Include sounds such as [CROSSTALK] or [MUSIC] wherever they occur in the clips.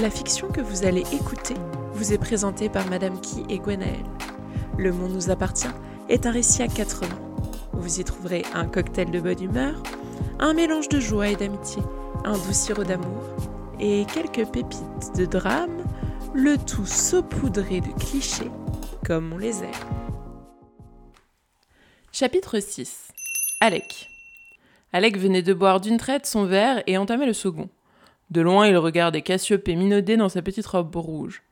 La fiction que vous allez écouter vous est présentée par Madame Key et Gwenaël. Le monde nous appartient est un récit à quatre mains. Vous y trouverez un cocktail de bonne humeur, un mélange de joie et d'amitié, un doux sirop d'amour et quelques pépites de drame, le tout saupoudré de clichés comme on les aime. Chapitre 6 Alec Alec venait de boire d'une traite son verre et entamait le second. De loin, il regardait Cassiopée minauder dans sa petite robe rouge.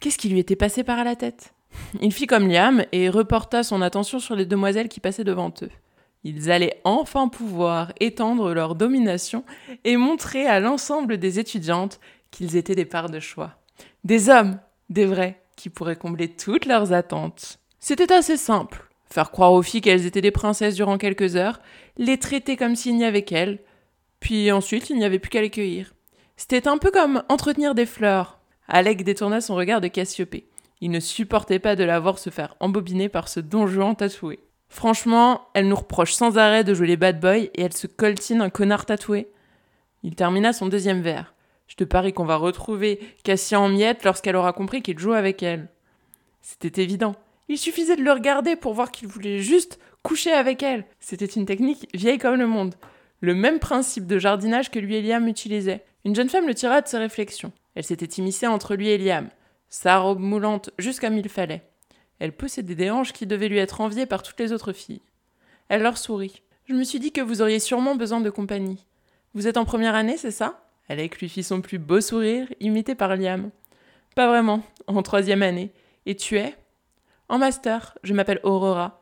Qu'est-ce qui lui était passé par la tête? Il fit comme Liam et reporta son attention sur les demoiselles qui passaient devant eux. Ils allaient enfin pouvoir étendre leur domination et montrer à l'ensemble des étudiantes qu'ils étaient des parts de choix. Des hommes, des vrais, qui pourraient combler toutes leurs attentes. C'était assez simple. Faire croire aux filles qu'elles étaient des princesses durant quelques heures, les traiter comme s'il n'y avait qu'elles, puis ensuite il n'y avait plus qu'à les cueillir. C'était un peu comme entretenir des fleurs. Alec détourna son regard de Cassiopée. Il ne supportait pas de la voir se faire embobiner par ce don Juan tatoué. Franchement, elle nous reproche sans arrêt de jouer les bad boys et elle se coltine un connard tatoué. Il termina son deuxième verre. Je te parie qu'on va retrouver Cassia en miettes lorsqu'elle aura compris qu'il joue avec elle. C'était évident. Il suffisait de le regarder pour voir qu'il voulait juste coucher avec elle. C'était une technique vieille comme le monde. Le même principe de jardinage que lui et Liam utilisaient. Une jeune femme le tira de ses réflexions. Elle s'était immiscée entre lui et Liam, sa robe moulante jusqu'à il fallait. Elle possédait des hanches qui devaient lui être enviées par toutes les autres filles. Elle leur sourit. Je me suis dit que vous auriez sûrement besoin de compagnie. Vous êtes en première année, c'est ça? Alec lui fit son plus beau sourire, imité par Liam. Pas vraiment, en troisième année. Et tu es? En master, je m'appelle Aurora.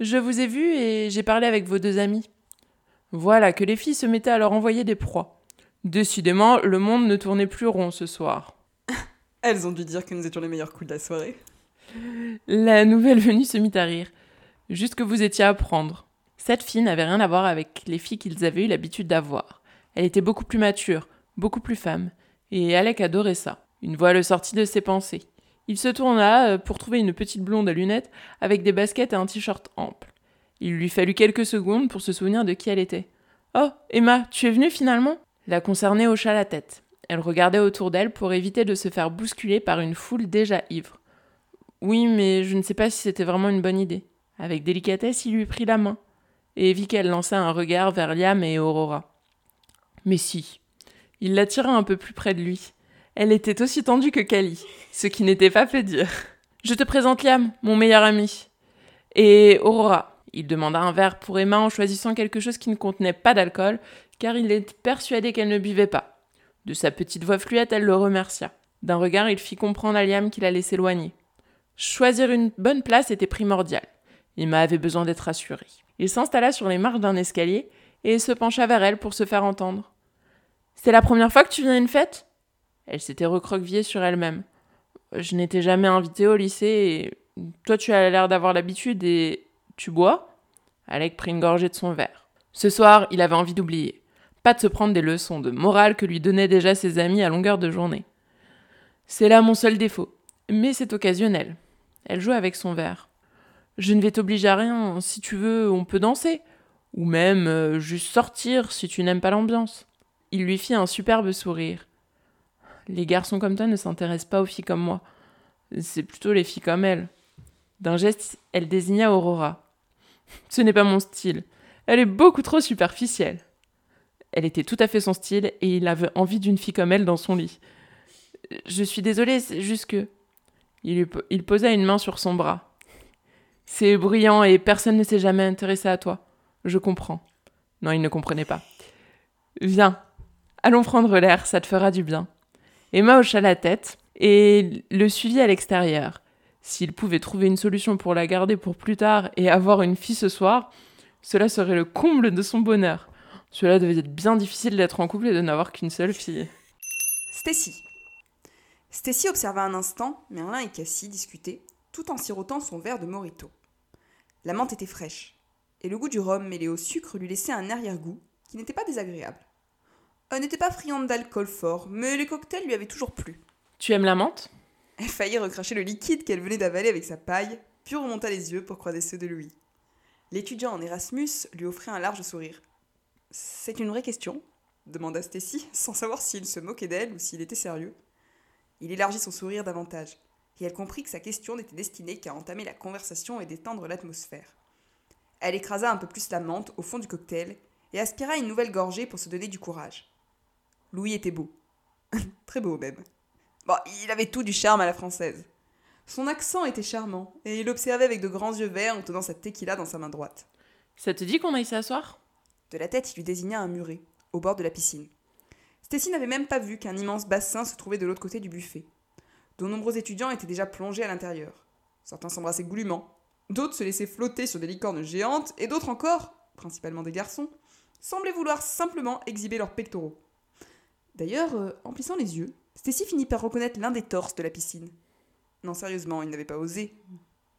Je vous ai vu et j'ai parlé avec vos deux amis. Voilà que les filles se mettaient à leur envoyer des proies. Décidément, le monde ne tournait plus rond ce soir. [LAUGHS] Elles ont dû dire que nous étions les meilleurs coups de la soirée. La nouvelle venue se mit à rire. Juste que vous étiez à prendre. Cette fille n'avait rien à voir avec les filles qu'ils avaient eu l'habitude d'avoir. Elle était beaucoup plus mature, beaucoup plus femme, et Alec adorait ça. Une voix le sortit de ses pensées. Il se tourna euh, pour trouver une petite blonde à lunettes avec des baskets et un t-shirt ample. Il lui fallut quelques secondes pour se souvenir de qui elle était. Oh, Emma, tu es venue finalement? La concernée hocha la tête. Elle regardait autour d'elle pour éviter de se faire bousculer par une foule déjà ivre. Oui, mais je ne sais pas si c'était vraiment une bonne idée. Avec délicatesse, il lui prit la main, et vit qu'elle lança un regard vers Liam et Aurora. Mais si. Il l'attira un peu plus près de lui. Elle était aussi tendue que Kali, ce qui n'était pas fait dire. Je te présente Liam, mon meilleur ami. Et Aurora. Il demanda un verre pour Emma en choisissant quelque chose qui ne contenait pas d'alcool, car il était persuadé qu'elle ne buvait pas. De sa petite voix fluette, elle le remercia. D'un regard, il fit comprendre à Liam qu'il allait s'éloigner. Choisir une bonne place était primordial. Emma avait besoin d'être rassurée. Il s'installa sur les marches d'un escalier et se pencha vers elle pour se faire entendre. C'est la première fois que tu viens à une fête? Elle s'était recroquevillée sur elle-même. Je n'étais jamais invitée au lycée et toi tu as l'air d'avoir l'habitude et tu bois? Alec prit une gorgée de son verre. Ce soir, il avait envie d'oublier de se prendre des leçons de morale que lui donnaient déjà ses amis à longueur de journée. C'est là mon seul défaut, mais c'est occasionnel. Elle joue avec son verre. Je ne vais t'obliger à rien, si tu veux, on peut danser, ou même euh, juste sortir si tu n'aimes pas l'ambiance. Il lui fit un superbe sourire. Les garçons comme toi ne s'intéressent pas aux filles comme moi. C'est plutôt les filles comme elle. D'un geste, elle désigna Aurora. Ce n'est pas mon style. Elle est beaucoup trop superficielle. Elle était tout à fait son style et il avait envie d'une fille comme elle dans son lit. Je suis désolée, c'est juste que. Il, il posa une main sur son bras. C'est brillant et personne ne s'est jamais intéressé à toi. Je comprends. Non, il ne comprenait pas. Viens, allons prendre l'air, ça te fera du bien. Emma hocha la tête et le suivit à l'extérieur. S'il pouvait trouver une solution pour la garder pour plus tard et avoir une fille ce soir, cela serait le comble de son bonheur. Cela devait être bien difficile d'être en couple et de n'avoir qu'une seule fille. Stacy. Stacy observa un instant Merlin et Cassie discuter, tout en sirotant son verre de morito. La menthe était fraîche, et le goût du rhum mêlé au sucre lui laissait un arrière-goût qui n'était pas désagréable. Elle n'était pas friande d'alcool fort, mais les cocktails lui avaient toujours plu. Tu aimes la menthe? Elle faillit recracher le liquide qu'elle venait d'avaler avec sa paille, puis remonta les yeux pour croiser ceux de Louis. L'étudiant en Erasmus lui offrit un large sourire. C'est une vraie question demanda Stacy, sans savoir s'il se moquait d'elle ou s'il était sérieux. Il élargit son sourire davantage, et elle comprit que sa question n'était destinée qu'à entamer la conversation et d'étendre l'atmosphère. Elle écrasa un peu plus la menthe au fond du cocktail et aspira une nouvelle gorgée pour se donner du courage. Louis était beau. [LAUGHS] Très beau même. Bon, il avait tout du charme à la française. Son accent était charmant, et il observait avec de grands yeux verts en tenant sa tequila dans sa main droite. Ça te dit qu'on aille s'asseoir? De la tête, il lui désigna un muret, au bord de la piscine. Stacy n'avait même pas vu qu'un immense bassin se trouvait de l'autre côté du buffet. De nombreux étudiants étaient déjà plongés à l'intérieur. Certains s'embrassaient goulûment, d'autres se laissaient flotter sur des licornes géantes, et d'autres encore, principalement des garçons, semblaient vouloir simplement exhiber leurs pectoraux. D'ailleurs, euh, en plissant les yeux, Stacy finit par reconnaître l'un des torses de la piscine. Non, sérieusement, il n'avait pas osé.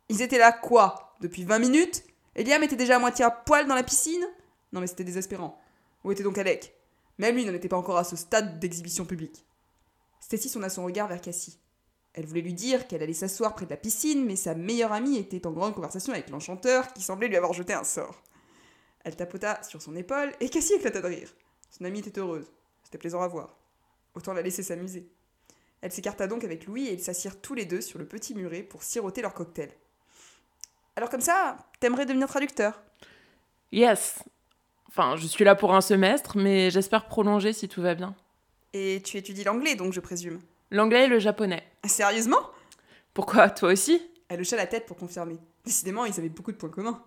Ils étaient là quoi? Depuis 20 minutes? Eliam était déjà à moitié à poil dans la piscine? Non mais c'était désespérant. Où était donc Alec? Même lui n'en était pas encore à ce stade d'exhibition publique. Stacy sonna son regard vers Cassie. Elle voulait lui dire qu'elle allait s'asseoir près de la piscine, mais sa meilleure amie était en grande conversation avec l'enchanteur qui semblait lui avoir jeté un sort. Elle tapota sur son épaule et Cassie éclata de rire. Son amie était heureuse. C'était plaisant à voir. Autant la laisser s'amuser. Elle s'écarta donc avec Louis et ils s'assirent tous les deux sur le petit muret pour siroter leur cocktail. Alors comme ça, t'aimerais devenir traducteur? Yes. Enfin, je suis là pour un semestre, mais j'espère prolonger si tout va bien. Et tu étudies l'anglais donc, je présume L'anglais et le japonais. Sérieusement? Pourquoi Toi aussi? Elle hocha la tête pour confirmer. Décidément, ils avaient beaucoup de points communs.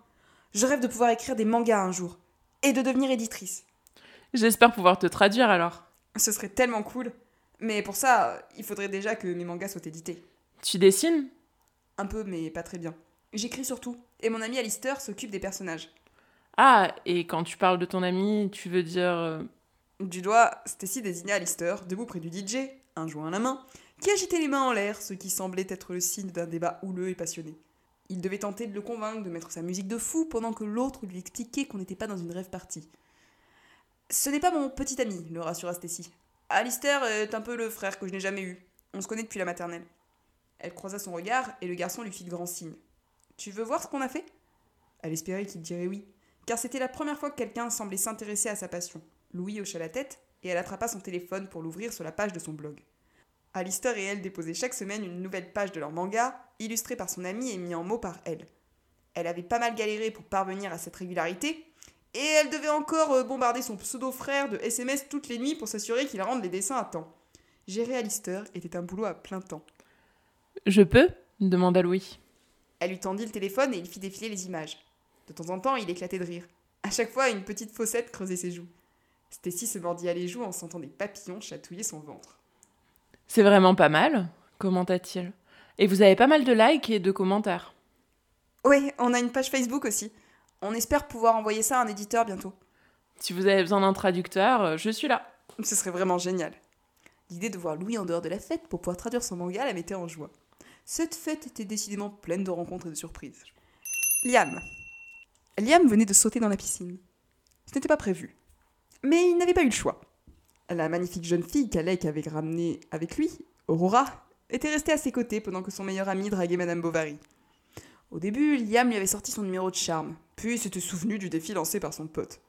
Je rêve de pouvoir écrire des mangas un jour. Et de devenir éditrice. J'espère pouvoir te traduire alors. Ce serait tellement cool. Mais pour ça, il faudrait déjà que mes mangas soient édités. Tu dessines? Un peu, mais pas très bien. J'écris surtout. Et mon ami Alistair s'occupe des personnages. Ah, et quand tu parles de ton ami, tu veux dire... euh, Du doigt, Stacy désigna Alistair, debout près du DJ, un joint à la main, qui agitait les mains en l'air, ce qui semblait être le signe d'un débat houleux et passionné. Il devait tenter de le convaincre de mettre sa musique de fou pendant que l'autre lui expliquait qu'on n'était pas dans une rêve partie. Ce n'est pas mon petit ami, le rassura Stacy. Alistair est un peu le frère que je n'ai jamais eu. On se connaît depuis la maternelle. Elle croisa son regard et le garçon lui fit de grands signes. Tu veux voir ce qu'on a fait? Elle espérait qu'il dirait oui, car c'était la première fois que quelqu'un semblait s'intéresser à sa passion. Louis hocha la tête et elle attrapa son téléphone pour l'ouvrir sur la page de son blog. Alistair et elle déposaient chaque semaine une nouvelle page de leur manga, illustrée par son ami et mis en mots par elle. Elle avait pas mal galéré pour parvenir à cette régularité, et elle devait encore euh, bombarder son pseudo-frère de SMS toutes les nuits pour s'assurer qu'il rende les dessins à temps. Gérer Alistair était un boulot à plein temps. Je peux? demanda Louis. Elle lui tendit le téléphone et il fit défiler les images. De temps en temps, il éclatait de rire. À chaque fois, une petite fossette creusait ses joues. Stacy se mordit à les joues en sentant des papillons chatouiller son ventre. C'est vraiment pas mal, commenta-t-il. Et vous avez pas mal de likes et de commentaires. Oui, on a une page Facebook aussi. On espère pouvoir envoyer ça à un éditeur bientôt. Si vous avez besoin d'un traducteur, euh, je suis là. Ce serait vraiment génial. L'idée de voir Louis en dehors de la fête pour pouvoir traduire son manga la mettait en joie. Cette fête était décidément pleine de rencontres et de surprises. Liam. Liam venait de sauter dans la piscine. Ce n'était pas prévu. Mais il n'avait pas eu le choix. La magnifique jeune fille qu'Alec avait ramenée avec lui, Aurora, était restée à ses côtés pendant que son meilleur ami draguait Madame Bovary. Au début, Liam lui avait sorti son numéro de charme, puis s'était souvenu du défi lancé par son pote.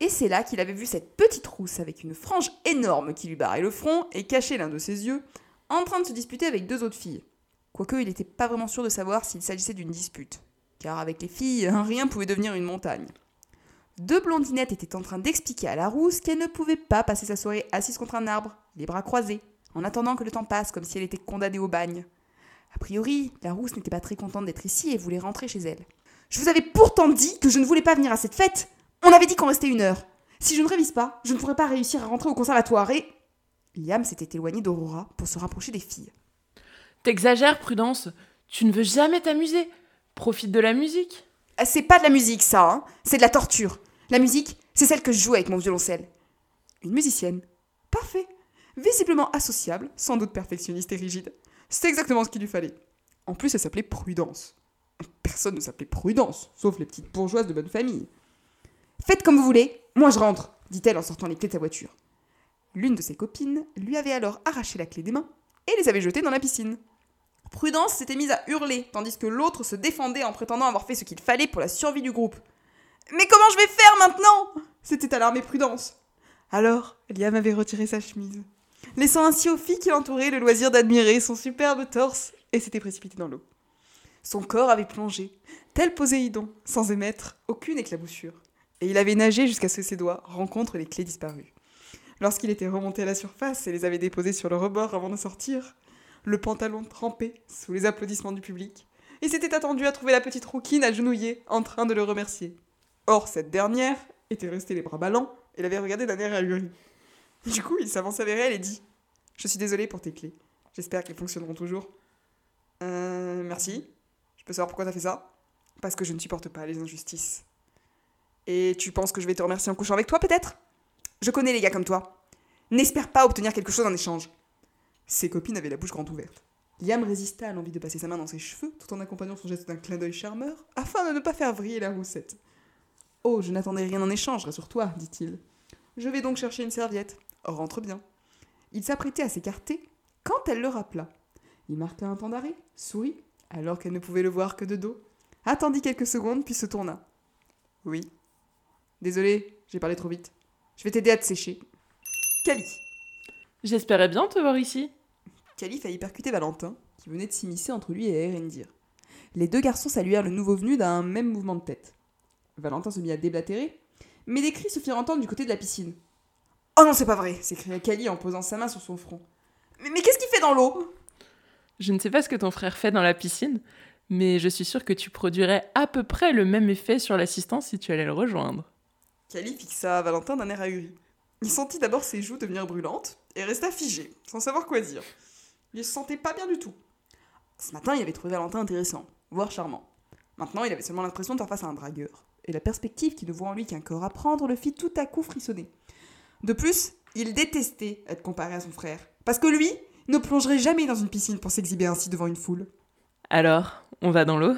Et c'est là qu'il avait vu cette petite rousse avec une frange énorme qui lui barrait le front et cachait l'un de ses yeux, en train de se disputer avec deux autres filles. Quoique il n'était pas vraiment sûr de savoir s'il s'agissait d'une dispute, car avec les filles, rien pouvait devenir une montagne. Deux blondinettes étaient en train d'expliquer à la rousse qu'elle ne pouvait pas passer sa soirée assise contre un arbre, les bras croisés, en attendant que le temps passe comme si elle était condamnée au bagne. A priori, la rousse n'était pas très contente d'être ici et voulait rentrer chez elle. Je vous avais pourtant dit que je ne voulais pas venir à cette fête On avait dit qu'on restait une heure Si je ne révise pas, je ne pourrais pas réussir à rentrer au conservatoire et... Liam s'était éloigné d'Aurora pour se rapprocher des filles. T'exagères, Prudence. Tu ne veux jamais t'amuser. Profite de la musique. Ah, C'est pas de la musique, ça, hein c'est de la torture. La musique, c'est celle que je joue avec mon violoncelle. Une musicienne. Parfait. Visiblement associable, sans doute perfectionniste et rigide. C'est exactement ce qu'il lui fallait. En plus, elle s'appelait Prudence. Personne ne s'appelait Prudence, sauf les petites bourgeoises de bonne famille. Faites comme vous voulez, moi je rentre, dit-elle en sortant les clés de sa voiture. L'une de ses copines lui avait alors arraché la clé des mains et les avait jetées dans la piscine. Prudence s'était mise à hurler, tandis que l'autre se défendait en prétendant avoir fait ce qu'il fallait pour la survie du groupe. Mais comment je vais faire maintenant? S'était alarmée Prudence. Alors, Liam avait retiré sa chemise. laissant ainsi aux filles qui l'entouraient le loisir d'admirer son superbe torse et s'était précipité dans l'eau. Son corps avait plongé, tel Poséidon, sans émettre aucune éclaboussure, et il avait nagé jusqu'à ce que ses doigts rencontrent les clés disparues. Lorsqu'il était remonté à la surface et les avait déposées sur le rebord avant de sortir, le pantalon trempé sous les applaudissements du public, il s'était attendu à trouver la petite rouquine agenouillée en train de le remercier. Or, cette dernière était restée les bras ballants et l'avait regardé d'un air ahuri. Du coup, il s'avança vers elle et dit Je suis désolé pour tes clés. J'espère qu'elles fonctionneront toujours. Euh, merci. Je peux savoir pourquoi t'as fait ça? Parce que je ne supporte pas les injustices. Et tu penses que je vais te remercier en couchant avec toi, peut-être? Je connais les gars comme toi. N'espère pas obtenir quelque chose en échange. Ses copines avaient la bouche grande ouverte. Liam résista à l'envie de passer sa main dans ses cheveux tout en accompagnant son geste d'un clin d'œil charmeur afin de ne pas faire vriller la roussette. Oh, je n'attendais rien en échange, rassure-toi, dit-il. Je vais donc chercher une serviette. Rentre bien. Il s'apprêtait à s'écarter quand elle le rappela. Il marqua un temps d'arrêt, sourit, alors qu'elle ne pouvait le voir que de dos, attendit quelques secondes puis se tourna. Oui. Désolé, j'ai parlé trop vite. Je vais t'aider à te sécher. Cali. J'espérais bien te voir ici. Cali faillit percuter Valentin, qui venait de s'immiscer entre lui et Erendir. Les deux garçons saluèrent le nouveau venu d'un même mouvement de tête. Valentin se mit à déblatérer, mais des cris se firent entendre du côté de la piscine. Oh non, c'est pas vrai s'écria Cali en posant sa main sur son front. Mais, mais qu'est-ce qu'il fait dans l'eau? Je ne sais pas ce que ton frère fait dans la piscine, mais je suis sûre que tu produirais à peu près le même effet sur l'assistant si tu allais le rejoindre. Cali fixa Valentin d'un air ahuri. Il sentit d'abord ses joues devenir brûlantes et resta figé, sans savoir quoi dire. Il se sentait pas bien du tout. Ce matin, il avait trouvé Valentin intéressant, voire charmant. Maintenant, il avait seulement l'impression de faire face à un dragueur. Et la perspective qui ne voit en lui qu'un corps à prendre le fit tout à coup frissonner. De plus, il détestait être comparé à son frère. Parce que lui ne plongerait jamais dans une piscine pour s'exhiber ainsi devant une foule. Alors, on va dans l'eau?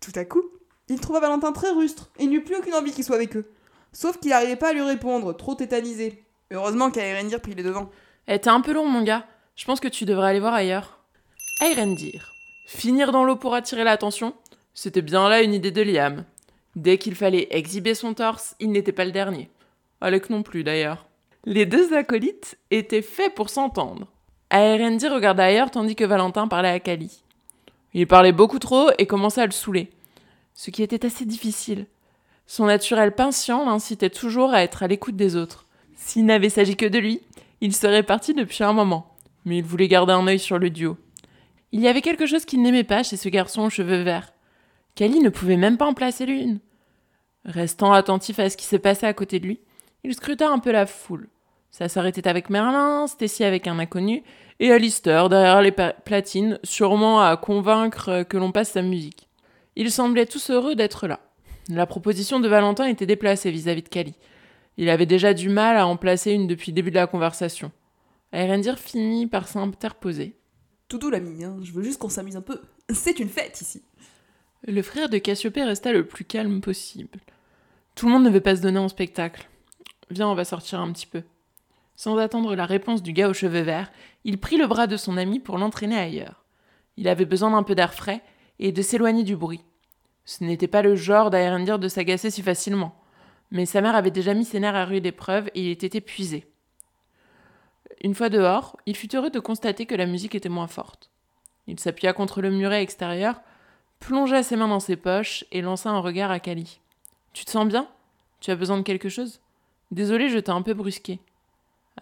Tout à coup, il trouva Valentin très rustre et n'eut plus aucune envie qu'il soit avec eux. Sauf qu'il n'arrivait pas à lui répondre, trop tétanisé. Heureusement qu'Aerendir prit les devants. Eh, t'es un peu long, mon gars. Je pense que tu devrais aller voir ailleurs. Aerendir. Finir dans l'eau pour attirer l'attention C'était bien là une idée de Liam. Dès qu'il fallait exhiber son torse, il n'était pas le dernier. Alec non plus, d'ailleurs. Les deux acolytes étaient faits pour s'entendre. Aerendir regarda ailleurs tandis que Valentin parlait à Kali. Il parlait beaucoup trop et commençait à le saouler. Ce qui était assez difficile. Son naturel patient l'incitait toujours à être à l'écoute des autres. S'il n'avait s'agi que de lui, il serait parti depuis un moment, mais il voulait garder un œil sur le duo. Il y avait quelque chose qu'il n'aimait pas chez ce garçon aux cheveux verts. Kali ne pouvait même pas en placer l'une. Restant attentif à ce qui se passait à côté de lui, il scruta un peu la foule. Ça s'arrêtait avec Merlin, Stacy avec un inconnu, et Alistair derrière les platines, sûrement à convaincre que l'on passe sa musique. Ils semblaient tous heureux d'être là. La proposition de Valentin était déplacée vis-à-vis de Kali. Il avait déjà du mal à en placer une depuis le début de la conversation. Erendir finit par s'interposer. Tout doux l'ami, hein, je veux juste qu'on s'amuse un peu. [LAUGHS] C'est une fête ici. Le frère de Cassiopée resta le plus calme possible. Tout le monde ne veut pas se donner en spectacle. Viens, on va sortir un petit peu. Sans attendre la réponse du gars aux cheveux verts, il prit le bras de son ami pour l'entraîner ailleurs. Il avait besoin d'un peu d'air frais et de s'éloigner du bruit. Ce n'était pas le genre d'Aerendir de s'agacer si facilement mais sa mère avait déjà mis ses nerfs à rude épreuve et il était épuisé. Une fois dehors, il fut heureux de constater que la musique était moins forte. Il s'appuya contre le muret extérieur, plongea ses mains dans ses poches et lança un regard à Kali. Tu te sens bien? Tu as besoin de quelque chose? Désolé, je t'ai un peu brusqué.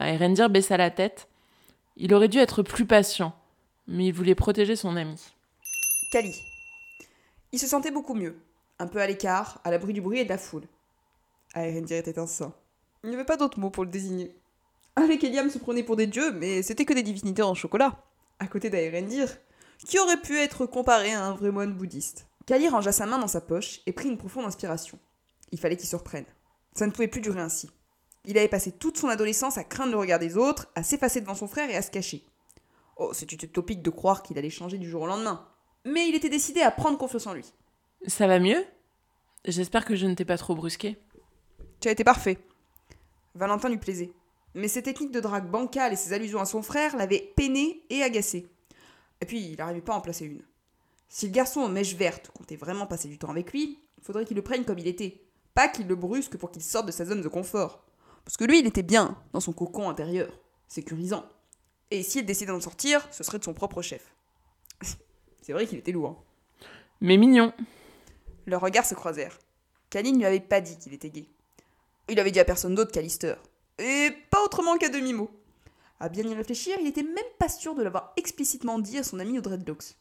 Erendir baissa la tête. Il aurait dû être plus patient, mais il voulait protéger son ami. Kali. Il se sentait beaucoup mieux, un peu à l'écart, à l'abri du bruit et de la foule. Aerendir était un saint. Il n'y avait pas d'autre mot pour le désigner. Avec Eliam se prenait pour des dieux, mais c'était que des divinités en chocolat. À côté d'Aerendir, qui aurait pu être comparé à un vrai moine bouddhiste? Kali rangea sa main dans sa poche et prit une profonde inspiration. Il fallait qu'il se reprenne. Ça ne pouvait plus durer ainsi. Il avait passé toute son adolescence à craindre le regard des autres, à s'effacer devant son frère et à se cacher. Oh, c'est utopique de croire qu'il allait changer du jour au lendemain. Mais il était décidé à prendre confiance en lui. Ça va mieux? J'espère que je ne t'ai pas trop brusqué. Tu as été parfait. Valentin lui plaisait. Mais ses techniques de drague bancale et ses allusions à son frère l'avaient peiné et agacé. Et puis, il n'arrivait pas à en placer une. Si le garçon aux mèches vertes comptait vraiment passer du temps avec lui, il faudrait qu'il le prenne comme il était. Pas qu'il le brusque pour qu'il sorte de sa zone de confort. Parce que lui, il était bien dans son cocon intérieur, sécurisant. Et s'il décidait d'en sortir, ce serait de son propre chef. [LAUGHS] C'est vrai qu'il était lourd. Mais mignon. Leurs regards se croisèrent. Callie ne lui avait pas dit qu'il était gay. Il avait dit à personne d'autre qu'à Lister. Et autrement qu'à demi-mot. À bien y réfléchir, il était même pas sûr de l'avoir explicitement dit à son ami aux dreadlocks.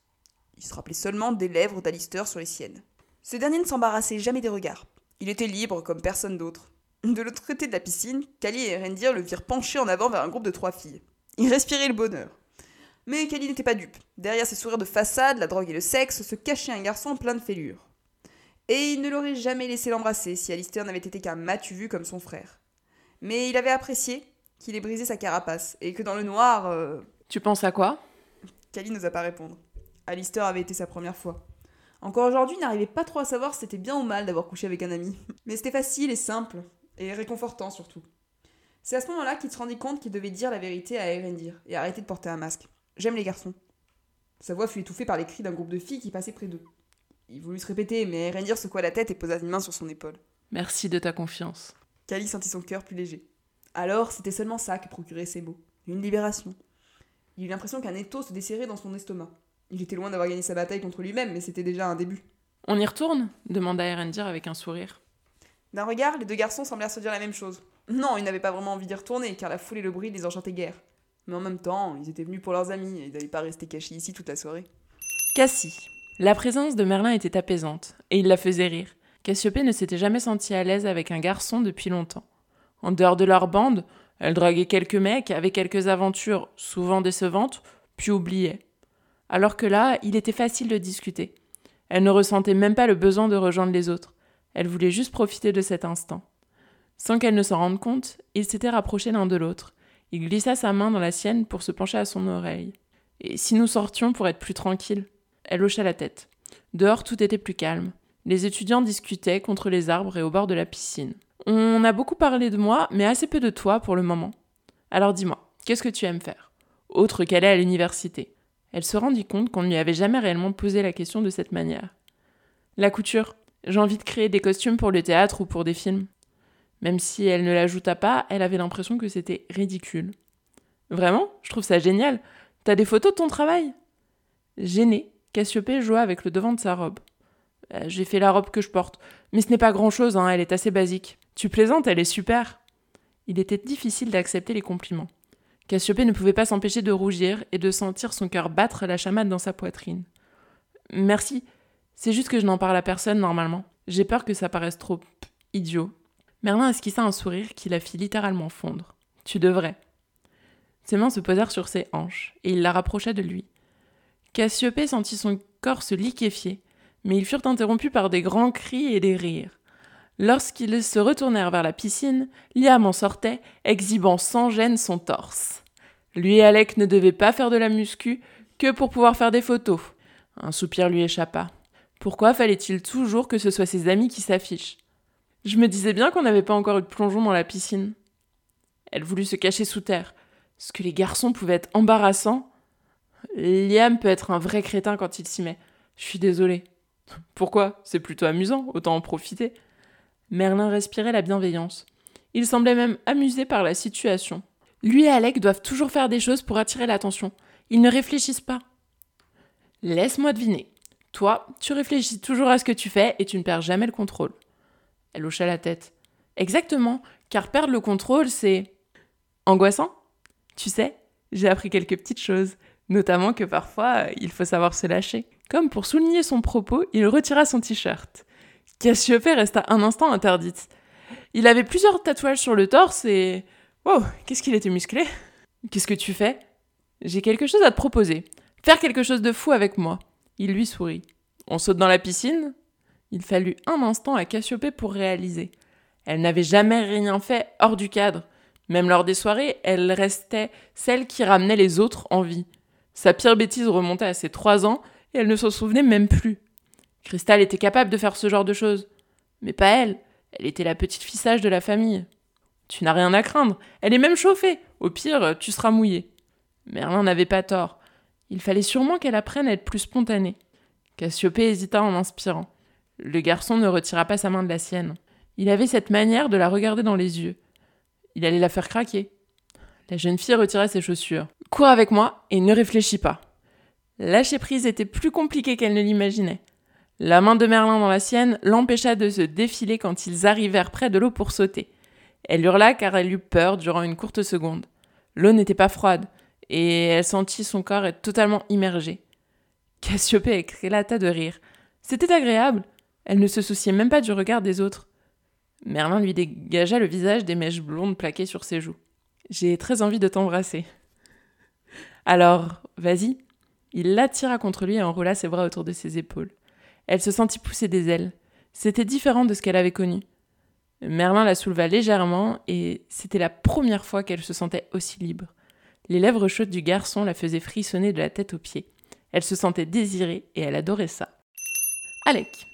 Il se rappelait seulement des lèvres d'Alister sur les siennes. Ce dernier ne s'embarrassait jamais des regards. Il était libre comme personne d'autre. De l'autre côté de la piscine, Kali et Rendir le virent pencher en avant vers un groupe de trois filles. Il respirait le bonheur. Mais Kali n'était pas dupe. Derrière ses sourires de façade, la drogue et le sexe, se cachait un garçon plein de fêlures. Et il ne l'aurait jamais laissé l'embrasser si Alistair n'avait été qu'un matu vu comme son frère. Mais il avait apprécié qu'il ait brisé sa carapace et que dans le noir. euh, Tu penses à quoi? Kali n'osa pas répondre. Alistair avait été sa première fois. Encore aujourd'hui, il n'arrivait pas trop à savoir si c'était bien ou mal d'avoir couché avec un ami. Mais c'était facile et simple, et réconfortant surtout. C'est à ce moment-là qu'il se rendit compte qu'il devait dire la vérité à Erendir et arrêter de porter un masque. J'aime les garçons. Sa voix fut étouffée par les cris d'un groupe de filles qui passaient près d'eux. Il voulut se répéter, mais Erendir secoua la tête et posa une main sur son épaule. Merci de ta confiance. Kali sentit son cœur plus léger. Alors, c'était seulement ça que procuraient ces mots. Une libération. Il eut l'impression qu'un étau se desserrait dans son estomac. Il était loin d'avoir gagné sa bataille contre lui-même, mais c'était déjà un début. On y retourne demanda Erendir avec un sourire. D'un regard, les deux garçons semblèrent se dire la même chose. Non, ils n'avaient pas vraiment envie d'y retourner, car la foule et le bruit les enchantaient guère. Mais en même temps, ils étaient venus pour leurs amis, et ils n'allaient pas rester cachés ici toute la soirée. Cassie. La présence de Merlin était apaisante, et il la faisait rire. Cassiopée ne s'était jamais sentie à l'aise avec un garçon depuis longtemps. En dehors de leur bande, elle draguait quelques mecs, avait quelques aventures, souvent décevantes, puis oubliait. Alors que là, il était facile de discuter. Elle ne ressentait même pas le besoin de rejoindre les autres. Elle voulait juste profiter de cet instant. Sans qu'elle ne s'en rende compte, ils s'étaient rapprochés l'un de l'autre. Il glissa sa main dans la sienne pour se pencher à son oreille. Et si nous sortions pour être plus tranquilles? Elle hocha la tête. Dehors, tout était plus calme. Les étudiants discutaient contre les arbres et au bord de la piscine. On a beaucoup parlé de moi, mais assez peu de toi pour le moment. Alors dis-moi, qu'est-ce que tu aimes faire? Autre qu'aller à l'université. Elle se rendit compte qu'on ne lui avait jamais réellement posé la question de cette manière. La couture. J'ai envie de créer des costumes pour le théâtre ou pour des films. Même si elle ne l'ajouta pas, elle avait l'impression que c'était ridicule. Vraiment? Je trouve ça génial. T'as des photos de ton travail? Gênée, Cassiopée joua avec le devant de sa robe. Euh, J'ai fait la robe que je porte. Mais ce n'est pas grand-chose, hein, elle est assez basique. Tu plaisantes, elle est super. Il était difficile d'accepter les compliments. Cassiopée ne pouvait pas s'empêcher de rougir et de sentir son cœur battre la chamade dans sa poitrine. Merci. C'est juste que je n'en parle à personne normalement. J'ai peur que ça paraisse trop idiot. Merlin esquissa un sourire qui la fit littéralement fondre. Tu devrais. Ses mains se posèrent sur ses hanches, et il la rapprocha de lui. Cassiopée sentit son corps se liquéfier, mais ils furent interrompus par des grands cris et des rires. Lorsqu'ils se retournèrent vers la piscine, Liam en sortait, exhibant sans gêne son torse. Lui et Alec ne devaient pas faire de la muscu que pour pouvoir faire des photos. Un soupir lui échappa. Pourquoi fallait-il toujours que ce soit ses amis qui s'affichent? Je me disais bien qu'on n'avait pas encore eu de plongeon dans la piscine. Elle voulut se cacher sous terre. Ce que les garçons pouvaient être embarrassants. Liam peut être un vrai crétin quand il s'y met. Je suis désolée. Pourquoi? C'est plutôt amusant, autant en profiter. Merlin respirait la bienveillance. Il semblait même amusé par la situation. Lui et Alec doivent toujours faire des choses pour attirer l'attention. Ils ne réfléchissent pas. Laisse-moi deviner. Toi, tu réfléchis toujours à ce que tu fais et tu ne perds jamais le contrôle. Elle hocha la tête. Exactement, car perdre le contrôle, c'est angoissant. Tu sais, j'ai appris quelques petites choses, notamment que parfois, il faut savoir se lâcher. Comme pour souligner son propos, il retira son t-shirt. Cassiopée resta un instant interdite. Il avait plusieurs tatouages sur le torse et... Wow, qu'est-ce qu'il était musclé Qu'est-ce que tu fais? J'ai quelque chose à te proposer. Faire quelque chose de fou avec moi. Il lui sourit. On saute dans la piscine? Il fallut un instant à Cassiopée pour réaliser. Elle n'avait jamais rien fait hors du cadre. Même lors des soirées, elle restait celle qui ramenait les autres en vie. Sa pire bêtise remontait à ses trois ans et elle ne s'en souvenait même plus. Cristal était capable de faire ce genre de choses. Mais pas elle. Elle était la petite fille sage de la famille. Tu n'as rien à craindre. Elle est même chauffée. Au pire, tu seras mouillé. Merlin n'avait pas tort. Il fallait sûrement qu'elle apprenne à être plus spontanée. Cassiopée hésita en inspirant. Le garçon ne retira pas sa main de la sienne. Il avait cette manière de la regarder dans les yeux. Il allait la faire craquer. La jeune fille retira ses chaussures. Cours avec moi et ne réfléchis pas. Lâcher prise était plus compliqué qu'elle ne l'imaginait. La main de Merlin dans la sienne l'empêcha de se défiler quand ils arrivèrent près de l'eau pour sauter. Elle hurla car elle eut peur durant une courte seconde. L'eau n'était pas froide, et elle sentit son corps être totalement immergé. Cassiopée éclata de rire. C'était agréable. Elle ne se souciait même pas du regard des autres. Merlin lui dégagea le visage des mèches blondes plaquées sur ses joues. J'ai très envie de t'embrasser. Alors, vas-y. Il l'attira contre lui et enroula ses bras autour de ses épaules. Elle se sentit pousser des ailes. C'était différent de ce qu'elle avait connu. Merlin la souleva légèrement et c'était la première fois qu'elle se sentait aussi libre. Les lèvres chaudes du garçon la faisaient frissonner de la tête aux pieds. Elle se sentait désirée et elle adorait ça. Alec.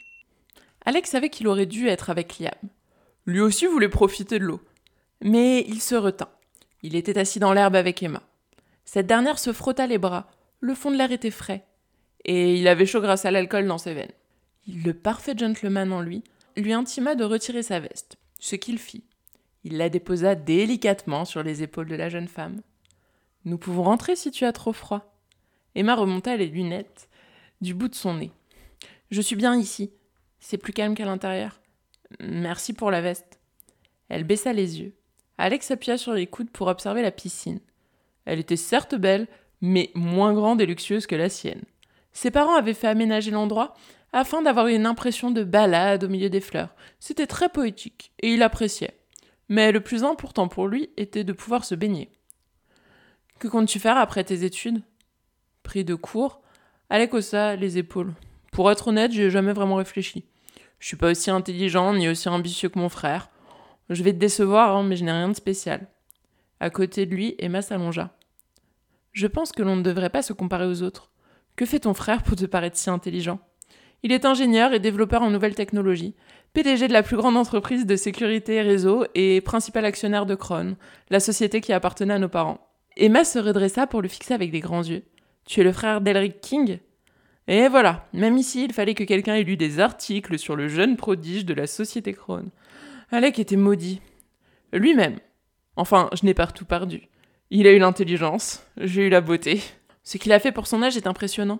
Alec savait qu'il aurait dû être avec Liam. Lui aussi voulait profiter de l'eau. Mais il se retint. Il était assis dans l'herbe avec Emma. Cette dernière se frotta les bras. Le fond de l'air était frais. Et il avait chaud grâce à l'alcool dans ses veines. Le parfait gentleman en lui lui intima de retirer sa veste, ce qu'il fit. Il la déposa délicatement sur les épaules de la jeune femme. Nous pouvons rentrer si tu as trop froid. Emma remonta les lunettes du bout de son nez. Je suis bien ici. C'est plus calme qu'à l'intérieur. Merci pour la veste. Elle baissa les yeux. Alex s'appuya sur les coudes pour observer la piscine. Elle était certes belle, mais moins grande et luxueuse que la sienne. Ses parents avaient fait aménager l'endroit afin d'avoir une impression de balade au milieu des fleurs. C'était très poétique, et il appréciait. Mais le plus important pour lui était de pouvoir se baigner. Que comptes-tu faire après tes études? Pris de cours, Alec haussa les épaules. Pour être honnête, j'ai jamais vraiment réfléchi. Je suis pas aussi intelligent ni aussi ambitieux que mon frère. Je vais te décevoir, hein, mais je n'ai rien de spécial. À côté de lui, Emma s'allongea. Je pense que l'on ne devrait pas se comparer aux autres. Que fait ton frère pour te paraître si intelligent? Il est ingénieur et développeur en nouvelles technologies, PDG de la plus grande entreprise de sécurité réseau et principal actionnaire de Kron, la société qui appartenait à nos parents. Emma se redressa pour le fixer avec des grands yeux. Tu es le frère d'Elric King? Et voilà, même ici, il fallait que quelqu'un ait lu des articles sur le jeune prodige de la société Kron. Alec était maudit. Lui-même. Enfin, je n'ai pas tout perdu. Il a eu l'intelligence, j'ai eu la beauté. Ce qu'il a fait pour son âge est impressionnant.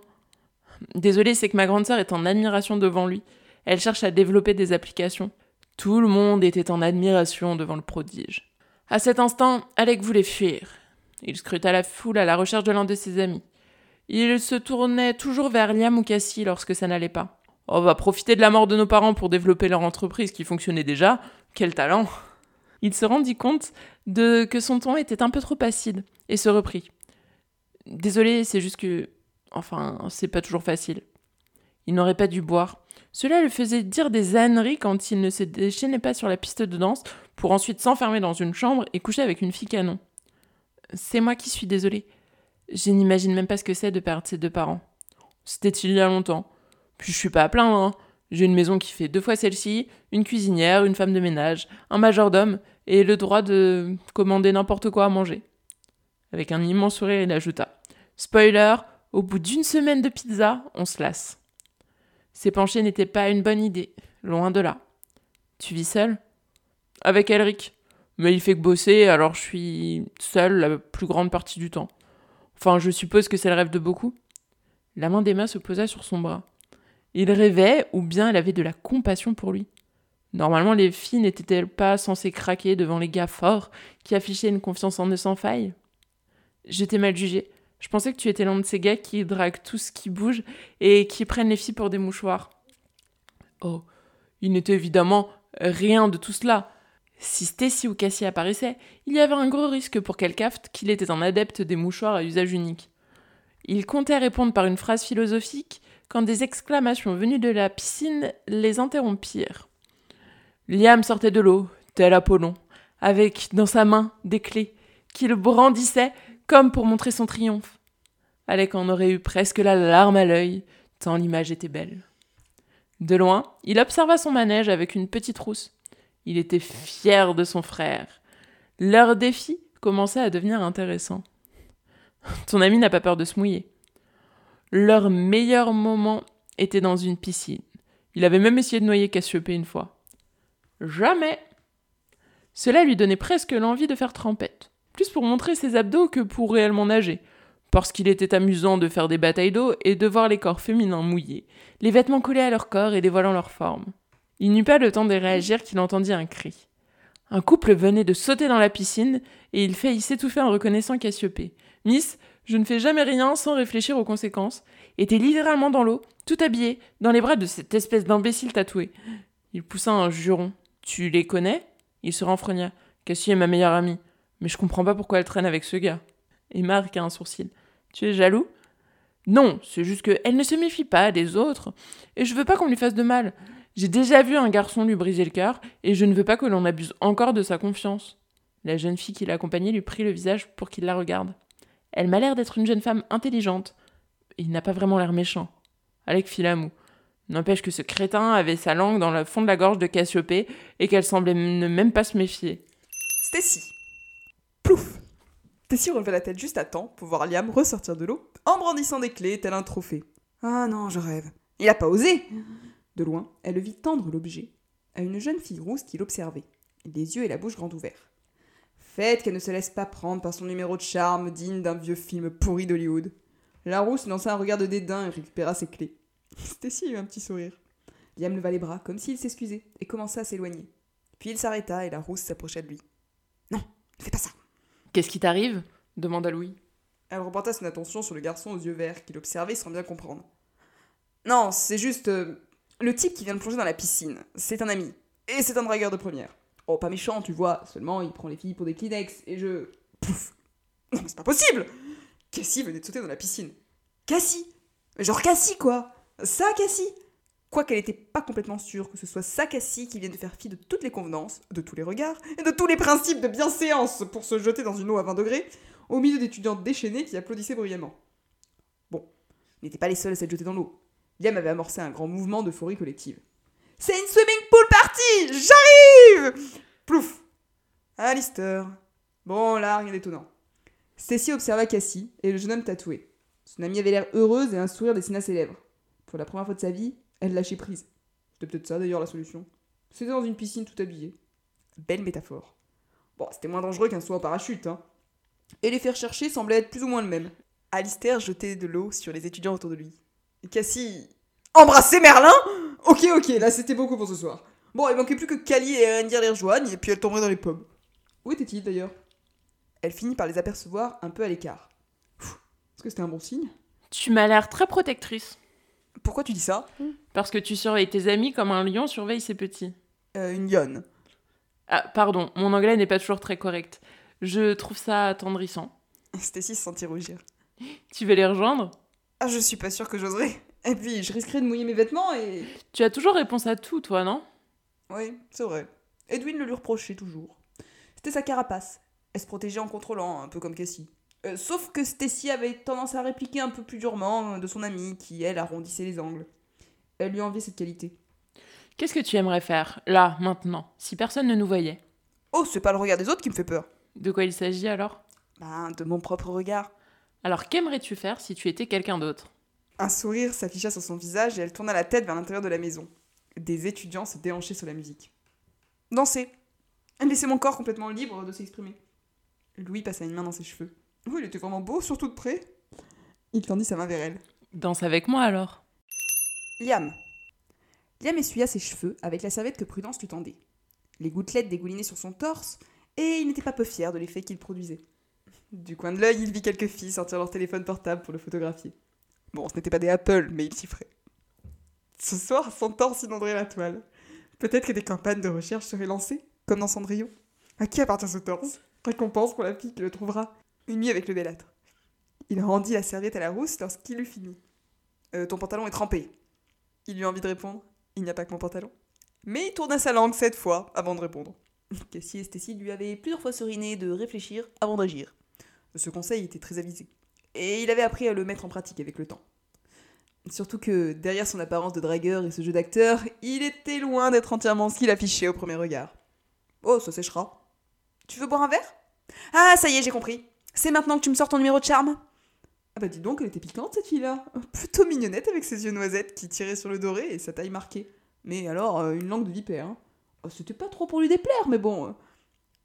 Désolé, c'est que ma grande sœur est en admiration devant lui. Elle cherche à développer des applications. Tout le monde était en admiration devant le prodige. À cet instant, Alec voulait fuir. Il scruta la foule à la recherche de l'un de ses amis. Il se tournait toujours vers Liam ou Cassie lorsque ça n'allait pas. On va profiter de la mort de nos parents pour développer leur entreprise qui fonctionnait déjà. Quel talent Il se rendit compte de que son ton était un peu trop acide et se reprit. Désolé, c'est juste que. Enfin, c'est pas toujours facile. Il n'aurait pas dû boire. Cela le faisait dire des âneries quand il ne se déchaînait pas sur la piste de danse pour ensuite s'enfermer dans une chambre et coucher avec une fille canon. C'est moi qui suis désolé. Je n'imagine même pas ce que c'est de perdre ses deux parents. C'était il y a longtemps. Puis je suis pas à plaindre, hein. J'ai une maison qui fait deux fois celle-ci, une cuisinière, une femme de ménage, un majordome et le droit de commander n'importe quoi à manger. Avec un immense sourire, il ajouta Spoiler, au bout d'une semaine de pizza, on se lasse. S'épancher n'était pas une bonne idée, loin de là. Tu vis seul? Avec Elric. Mais il fait que bosser, alors je suis seul la plus grande partie du temps. Enfin, je suppose que c'est le rêve de beaucoup. La main d'Emma se posa sur son bras. Il rêvait, ou bien elle avait de la compassion pour lui. Normalement, les filles n'étaient-elles pas censées craquer devant les gars forts qui affichaient une confiance en eux sans faille? J'étais mal jugée. Je pensais que tu étais l'un de ces gars qui draguent tout ce qui bouge et qui prennent les filles pour des mouchoirs. Oh, il n'était évidemment rien de tout cela. Si Stacy ou Cassie apparaissaient, il y avait un gros risque pour capte qu'il était un adepte des mouchoirs à usage unique. Il comptait répondre par une phrase philosophique quand des exclamations venues de la piscine les interrompirent. Liam sortait de l'eau, tel Apollon, avec dans sa main des clés qu'il brandissait comme pour montrer son triomphe. Alec en aurait eu presque la larme à l'œil, tant l'image était belle. De loin, il observa son manège avec une petite rousse. Il était fier de son frère. Leur défi commençait à devenir intéressant. Ton ami n'a pas peur de se mouiller. Leur meilleur moment était dans une piscine. Il avait même essayé de noyer Cassiopée une fois. Jamais Cela lui donnait presque l'envie de faire trempette. Plus pour montrer ses abdos que pour réellement nager. Parce qu'il était amusant de faire des batailles d'eau et de voir les corps féminins mouillés, les vêtements collés à leur corps et dévoilant leur forme. Il n'eut pas le temps de réagir qu'il entendit un cri. Un couple venait de sauter dans la piscine et il faillit s'étouffer en reconnaissant Cassiopée. Miss, je ne fais jamais rien sans réfléchir aux conséquences, était littéralement dans l'eau, tout habillé, dans les bras de cette espèce d'imbécile tatoué. Il poussa un juron. Tu les connais? Il se renfrogna. Cassie est ma meilleure amie. Mais je comprends pas pourquoi elle traîne avec ce gars. Et Marc a un sourcil. Tu es jaloux? Non, c'est juste qu'elle ne se méfie pas des autres, et je veux pas qu'on lui fasse de mal. J'ai déjà vu un garçon lui briser le cœur, et je ne veux pas que l'on abuse encore de sa confiance. La jeune fille qui l'accompagnait lui prit le visage pour qu'il la regarde. Elle m'a l'air d'être une jeune femme intelligente. Il n'a pas vraiment l'air méchant. Alec fit N'empêche que ce crétin avait sa langue dans le fond de la gorge de Cassiopée et qu'elle semblait ne même pas se méfier. Stacy. Stacy releva la tête juste à temps pour voir Liam ressortir de l'eau en brandissant des clés tel un trophée. Ah non, je rêve. Il a pas osé De loin, elle le vit tendre l'objet à une jeune fille rousse qui l'observait, les yeux et la bouche grande ouverts. Faites qu'elle ne se laisse pas prendre par son numéro de charme digne d'un vieux film pourri d'Hollywood. La rousse lança un regard de dédain et récupéra ses clés. [LAUGHS] Stacy eut un petit sourire. Liam leva les bras comme s'il s'excusait et commença à s'éloigner. Puis il s'arrêta et la rousse s'approcha de lui. Non, ne fais pas ça. Qu'est-ce qui t'arrive? Demanda Louis. Elle reporta son attention sur le garçon aux yeux verts qui l'observait sans bien comprendre. Non, c'est juste. Euh, le type qui vient de plonger dans la piscine. C'est un ami. Et c'est un dragueur de première. Oh, pas méchant, tu vois. Seulement, il prend les filles pour des Kleenex et je. Pouf Non, c'est pas possible Cassie venait de sauter dans la piscine. Cassie Genre Cassie, quoi Ça, Cassie Quoiqu'elle n'était pas complètement sûre que ce soit sa Cassie qui vienne de faire fi de toutes les convenances, de tous les regards et de tous les principes de bienséance pour se jeter dans une eau à 20 degrés, au milieu d'étudiants déchaînés qui applaudissaient bruyamment. Bon, n'étaient pas les seuls à s'être jetés dans l'eau. Liam avait amorcé un grand mouvement d'euphorie collective. C'est une swimming pool party J'arrive Plouf Alistair. Bon, là, rien d'étonnant. Stacy observa Cassie et le jeune homme tatoué. Son amie avait l'air heureuse et un sourire dessina ses lèvres. Pour la première fois de sa vie, elle lâchait prise. C'était peut-être ça d'ailleurs la solution. C'était dans une piscine tout habillée. Belle métaphore. Bon, c'était moins dangereux qu'un saut en parachute, hein. Et l'effet recherché semblait être plus ou moins le même. Alistair jetait de l'eau sur les étudiants autour de lui. Cassie. Embrasser Merlin Ok, ok, là c'était beaucoup pour ce soir. Bon, il manquait plus que Cali et Rendir les rejoignent, et puis elle tomberait dans les pommes. Où était-il d'ailleurs? Elle finit par les apercevoir un peu à l'écart. Est-ce que c'était un bon signe? Tu m'as l'air très protectrice. Pourquoi tu dis ça? Parce que tu surveilles tes amis comme un lion surveille ses petits. Euh, une lionne. Ah, pardon, mon anglais n'est pas toujours très correct. Je trouve ça attendrissant. Stacy se sentit rougir. Tu veux les rejoindre? Ah, je suis pas sûre que j'oserais. Et puis, je risquerais de mouiller mes vêtements et. Tu as toujours réponse à tout, toi, non? Oui, c'est vrai. Edwin le lui reprochait toujours. C'était sa carapace. Elle se protégeait en contrôlant, un peu comme Cassie. Euh, sauf que Stacy avait tendance à répliquer un peu plus durement de son amie, qui, elle, arrondissait les angles. Elle lui enviait cette qualité. Qu'est-ce que tu aimerais faire, là, maintenant, si personne ne nous voyait? Oh, c'est pas le regard des autres qui me fait peur. De quoi il s'agit alors? Ben, de mon propre regard. Alors, qu'aimerais-tu faire si tu étais quelqu'un d'autre? Un sourire s'afficha sur son visage et elle tourna la tête vers l'intérieur de la maison. Des étudiants se déhanchaient sur la musique. Danser. Laisser mon corps complètement libre de s'exprimer. Louis passa une main dans ses cheveux. Oh, il était vraiment beau, surtout de près. Il tendit sa main vers elle. Danse avec moi alors. Liam. Liam essuya ses cheveux avec la serviette que Prudence lui tendait. Les gouttelettes dégoulinaient sur son torse, et il n'était pas peu fier de l'effet qu'il produisait. Du coin de l'œil, il vit quelques filles sortir leur téléphone portable pour le photographier. Bon, ce n'était pas des Apple, mais il s'y ferait. Ce soir, son torse inonderait la toile. Peut-être que des campagnes de recherche seraient lancées, comme dans Cendrillon. À qui appartient ce torse? Récompense pour la fille qui le trouvera une nuit avec le bellâtre. Il rendit la serviette à la rousse lorsqu'il eut fini. Euh, ton pantalon est trempé. Il eut envie de répondre. Il n'y a pas que mon pantalon. Mais il tourna sa langue cette fois avant de répondre. [LAUGHS] Cassie et Stacy lui avaient plusieurs fois seriné de réfléchir avant d'agir. Ce conseil était très avisé. Et il avait appris à le mettre en pratique avec le temps. Surtout que, derrière son apparence de dragueur et ce jeu d'acteur, il était loin d'être entièrement ce qu'il affichait au premier regard. Oh, ça séchera. Tu veux boire un verre? Ah, ça y est, j'ai compris. C'est maintenant que tu me sors ton numéro de charme? Ah bah dis donc, elle était piquante cette fille-là. Plutôt mignonnette avec ses yeux noisettes qui tiraient sur le doré et sa taille marquée. Mais alors, euh, une langue de vipère. Hein. Oh, c'était pas trop pour lui déplaire, mais bon. Euh.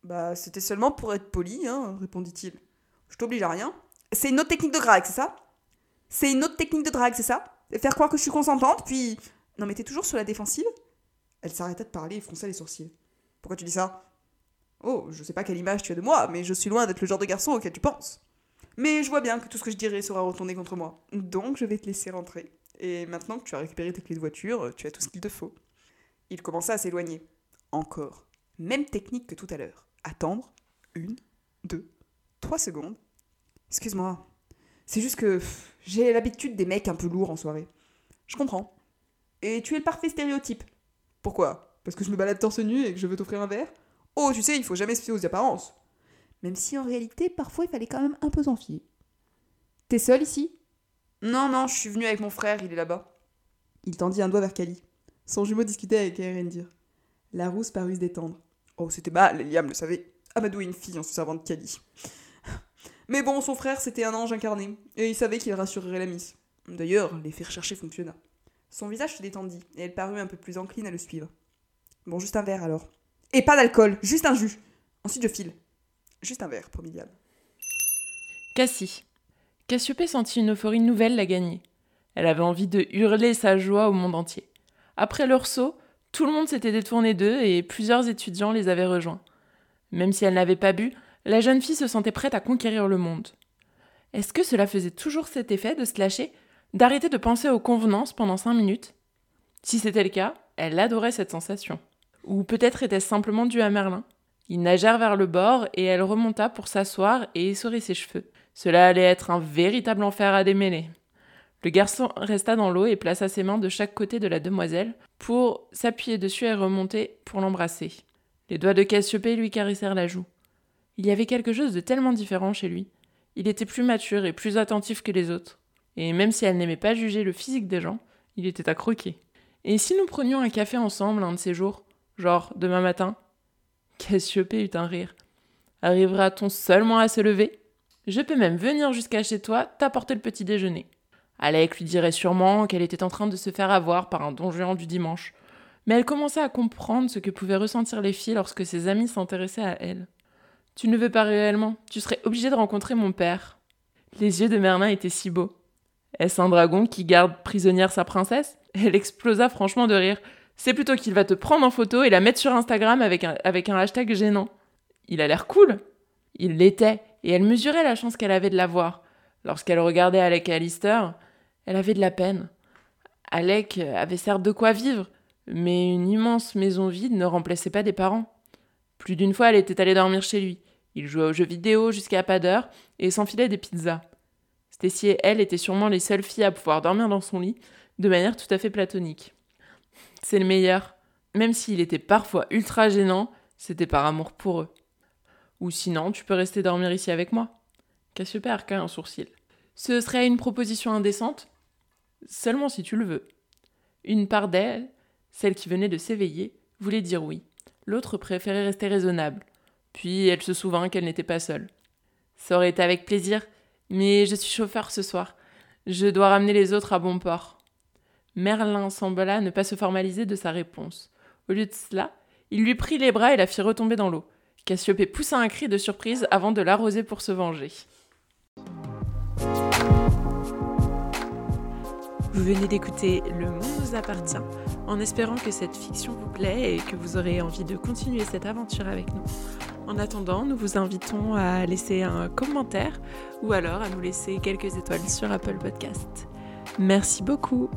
Bah, c'était seulement pour être poli, hein, répondit-il. Je t'oblige à rien. C'est une autre technique de drague, c'est ça? C'est une autre technique de drague, c'est ça? Faire croire que je suis consentante, puis. Non, mais t'es toujours sur la défensive? Elle s'arrêta de parler et fronça les sourcils. Pourquoi tu dis ça? Oh, je sais pas quelle image tu as de moi, mais je suis loin d'être le genre de garçon auquel tu penses. Mais je vois bien que tout ce que je dirai sera retourné contre moi. Donc je vais te laisser rentrer. Et maintenant que tu as récupéré tes clés de voiture, tu as tout ce qu'il te faut. Il commença à s'éloigner. Encore. Même technique que tout à l'heure. Attendre. Une, deux, trois secondes. Excuse-moi. C'est juste que j'ai l'habitude des mecs un peu lourds en soirée. Je comprends. Et tu es le parfait stéréotype. Pourquoi? Parce que je me balade torse nu et que je veux t'offrir un verre? Oh, tu sais, il faut jamais se fier aux apparences. Même si en réalité, parfois, il fallait quand même un peu s'en fier. T'es seul ici? Non, non, je suis venu avec mon frère, il est là-bas. Il tendit un doigt vers Kali. Son jumeau discutait avec Erendir. La rousse parut se détendre. Oh, c'était mal, Liam le savait. Amadou est une fille en se servant de Kali. [LAUGHS] Mais bon, son frère, c'était un ange incarné, et il savait qu'il rassurerait la miss. D'ailleurs, l'effet recherché fonctionna. Son visage se détendit, et elle parut un peu plus encline à le suivre. Bon, juste un verre alors. Et pas d'alcool, juste un jus. Ensuite, je file. Juste un verre, promis. Cassie. Cassiopée sentit une euphorie nouvelle la gagner. Elle avait envie de hurler sa joie au monde entier. Après leur saut, tout le monde s'était détourné d'eux et plusieurs étudiants les avaient rejoints. Même si elle n'avait pas bu, la jeune fille se sentait prête à conquérir le monde. Est-ce que cela faisait toujours cet effet de se lâcher, d'arrêter de penser aux convenances pendant cinq minutes? Si c'était le cas, elle adorait cette sensation. Ou peut-être était-ce simplement dû à Merlin. Ils nagèrent vers le bord et elle remonta pour s'asseoir et essorer ses cheveux. Cela allait être un véritable enfer à démêler. Le garçon resta dans l'eau et plaça ses mains de chaque côté de la demoiselle pour s'appuyer dessus et remonter pour l'embrasser. Les doigts de Cassiopée lui caressèrent la joue. Il y avait quelque chose de tellement différent chez lui. Il était plus mature et plus attentif que les autres. Et même si elle n'aimait pas juger le physique des gens, il était à croquer. Et si nous prenions un café ensemble un de ces jours? Genre, demain matin Cassiopée eut un rire. Arrivera-t-on seulement à se lever? Je peux même venir jusqu'à chez toi t'apporter le petit déjeuner. Alec lui dirait sûrement qu'elle était en train de se faire avoir par un donjon du dimanche. Mais elle commençait à comprendre ce que pouvaient ressentir les filles lorsque ses amis s'intéressaient à elle. Tu ne veux pas réellement, tu serais obligé de rencontrer mon père. Les yeux de Merlin étaient si beaux. Est-ce un dragon qui garde prisonnière sa princesse? Elle explosa franchement de rire. C'est plutôt qu'il va te prendre en photo et la mettre sur Instagram avec un, hashtag gênant. Il a l'air cool. Il l'était, et elle mesurait la chance qu'elle avait de l'avoir. Lorsqu'elle regardait Alec et Alistair, elle avait de la peine. Alec avait certes de quoi vivre, mais une immense maison vide ne remplaçait pas des parents. Plus d'une fois, elle était allée dormir chez lui. Il jouait aux jeux vidéo jusqu'à pas d'heure et s'enfilait des pizzas. Stacy et elle étaient sûrement les seules filles à pouvoir dormir dans son lit, de manière tout à fait platonique. C'est le meilleur. Même s'il était parfois ultra gênant, c'était par amour pour eux. Ou sinon, tu peux rester dormir ici avec moi. Cassiopée arqua un sourcil? Ce serait une proposition indécente Seulement si tu le veux. Une part d'elle, celle qui venait de s'éveiller, voulait dire oui. L'autre préférait rester raisonnable. Puis elle se souvint qu'elle n'était pas seule. Ça aurait été avec plaisir, mais je suis chauffeur ce soir. Je dois ramener les autres à bon port. Merlin sembla ne pas se formaliser de sa réponse. Au lieu de cela, il lui prit les bras et la fit retomber dans l'eau. Cassiopée poussa un cri de surprise avant de l'arroser pour se venger. Vous venez d'écouter Le monde nous appartient, en espérant que cette fiction vous plaît et que vous aurez envie de continuer cette aventure avec nous. En attendant, nous vous invitons à laisser un commentaire ou alors à nous laisser quelques étoiles sur Apple Podcast. Merci beaucoup